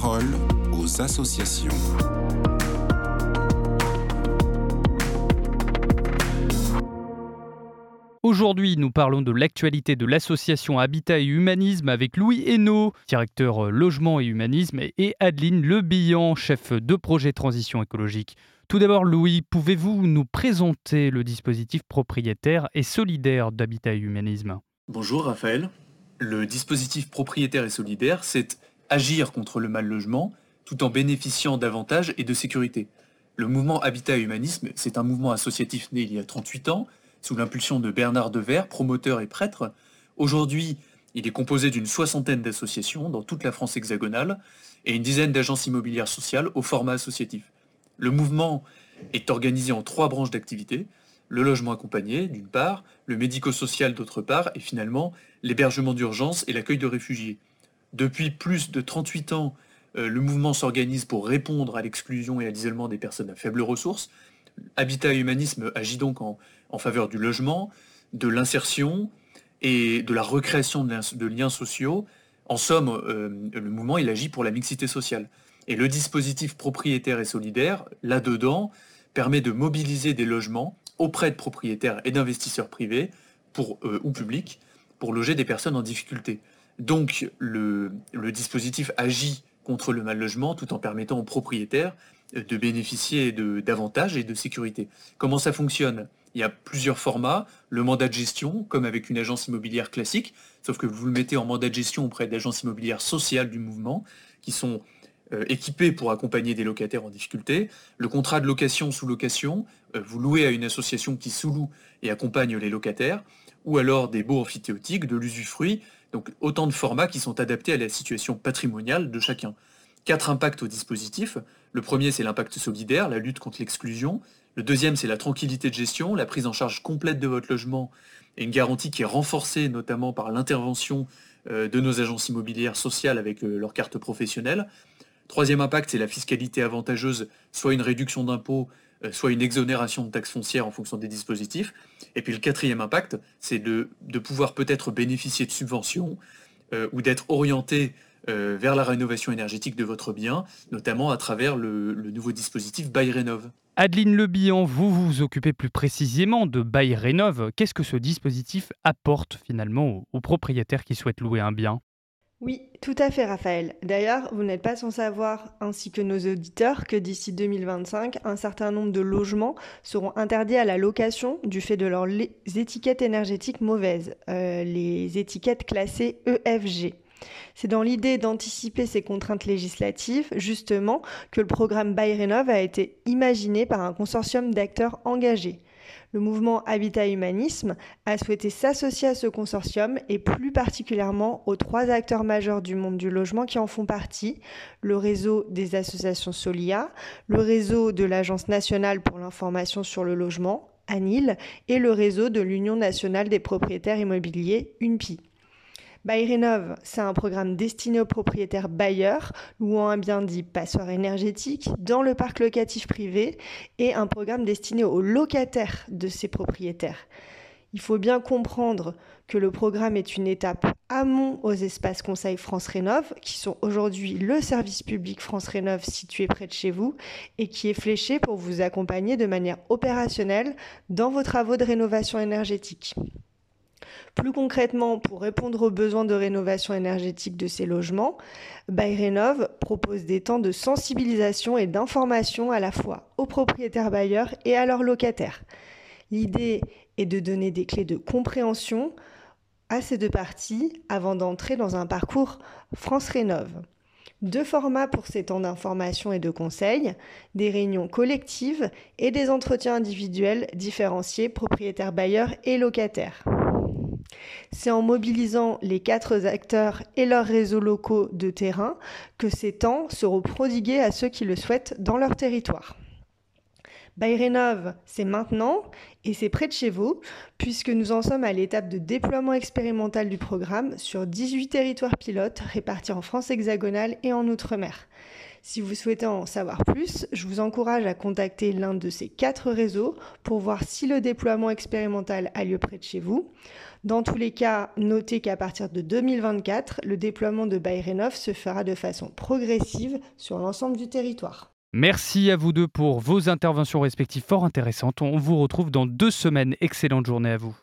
parole aux associations. Aujourd'hui, nous parlons de l'actualité de l'association Habitat et Humanisme avec Louis Hainaut, directeur euh, logement et humanisme, et Adeline Lebillan, chef de projet transition écologique. Tout d'abord, Louis, pouvez-vous nous présenter le dispositif propriétaire et solidaire d'Habitat et Humanisme? Bonjour Raphaël. Le dispositif propriétaire et solidaire, c'est agir contre le mal logement tout en bénéficiant d'avantages et de sécurité. Le mouvement Habitat Humanisme, c'est un mouvement associatif né il y a 38 ans, sous l'impulsion de Bernard Devers, promoteur et prêtre. Aujourd'hui, il est composé d'une soixantaine d'associations dans toute la France hexagonale et une dizaine d'agences immobilières sociales au format associatif. Le mouvement est organisé en trois branches d'activité, le logement accompagné d'une part, le médico-social d'autre part, et finalement l'hébergement d'urgence et l'accueil de réfugiés. Depuis plus de 38 ans, euh, le mouvement s'organise pour répondre à l'exclusion et à l'isolement des personnes à faibles ressources. Habitat Humanisme agit donc en, faveur du logement, de l'insertion et de la recréation de, liens sociaux. En somme, euh, le mouvement, il agit pour la mixité sociale. Et le dispositif propriétaire et solidaire, là-dedans, permet de mobiliser des logements auprès de propriétaires et d'investisseurs privés euh, ou publics pour loger des personnes en difficulté. Donc le, dispositif agit contre le mal logement tout en permettant aux propriétaires de bénéficier d'avantages et de sécurité. Comment ça fonctionne? Il y a plusieurs formats. Le mandat de gestion, comme avec une agence immobilière classique, sauf que vous le mettez en mandat de gestion auprès d'agences immobilières sociales du mouvement, qui sont euh, équipées pour accompagner des locataires en difficulté. Le contrat de location sous location, euh, vous louez à une association qui sous-loue et accompagne les locataires, ou alors des baux amphithéotiques, de l'usufruit, donc autant de formats qui sont adaptés à la situation patrimoniale de chacun. Quatre impacts au dispositif. Le premier, c'est l'impact solidaire, la lutte contre l'exclusion. Le deuxième, c'est la tranquillité de gestion, la prise en charge complète de votre logement et une garantie qui est renforcée notamment par l'intervention euh, de nos agences immobilières sociales avec euh, leur carte professionnelle. Troisième impact, c'est la fiscalité avantageuse, soit une réduction d'impôts, euh, soit une exonération de taxes foncières en fonction des dispositifs. Et puis le quatrième impact, c'est de, pouvoir peut-être bénéficier de subventions ou d'être orienté euh, vers la rénovation énergétique de votre bien, notamment à travers le, nouveau dispositif Bail Adeline Lebihan, vous vous occupez plus précisément de Bail Qu'est-ce que ce dispositif apporte finalement aux, propriétaires qui souhaitent louer un bien? Oui, tout à fait, Raphaël. D'ailleurs, vous n'êtes pas sans savoir, ainsi que nos auditeurs, que d'ici 2025, un certain nombre de logements seront interdits à la location du fait de leurs étiquettes énergétiques mauvaises, euh, les étiquettes classées EFG. C'est dans l'idée d'anticiper ces contraintes législatives, justement, que le programme Bayrénov a été imaginé par un consortium d'acteurs engagés. Le mouvement Habitat Humanisme a souhaité s'associer à ce consortium et plus particulièrement aux trois acteurs majeurs du monde du logement qui en font partie, le réseau des associations Solia, le réseau de l'Agence nationale pour l'information sur le logement, ANIL, et le réseau de l'Union nationale des propriétaires immobiliers, UNPI. Bayrénov, c'est un programme destiné aux propriétaires bailleurs louant un bien dit passoire énergétique dans le parc locatif privé et un programme destiné aux locataires de ces propriétaires. Il faut bien comprendre que le programme est une étape amont aux espaces Conseil France Rénov, qui sont aujourd'hui le service public France Rénov situé près de chez vous et qui est fléché pour vous accompagner de manière opérationnelle dans vos travaux de rénovation énergétique. Plus concrètement, pour répondre aux besoins de rénovation énergétique de ces logements, Bayrénov propose des temps de sensibilisation et d'information à la fois aux propriétaires bailleurs et à leurs locataires. L'idée est de donner des clés de compréhension à ces deux parties avant d'entrer dans un parcours France Rénov. Deux formats pour ces temps d'information et de conseil, des réunions collectives et des entretiens individuels différenciés propriétaires bailleurs et locataires. C'est en mobilisant les quatre acteurs et leurs réseaux locaux de terrain que ces temps seront prodigués à ceux qui le souhaitent dans leur territoire. Bayrénov, c'est maintenant et c'est près de chez vous, puisque nous en sommes à l'étape de déploiement expérimental du programme sur 18 territoires pilotes répartis en France hexagonale et en Outre-mer. Si vous souhaitez en savoir plus, je vous encourage à contacter l'un de ces quatre réseaux pour voir si le déploiement expérimental a lieu près de chez vous. Dans tous les cas, notez qu'à partir de 2024, le déploiement de Bayrenov se fera de façon progressive sur l'ensemble du territoire. Merci à vous deux pour vos interventions respectives fort intéressantes. On vous retrouve dans deux semaines. Excellente journée à vous.